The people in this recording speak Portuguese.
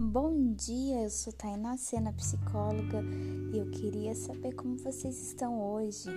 Bom dia, eu sou Tainá Sena, é psicóloga, e eu queria saber como vocês estão hoje.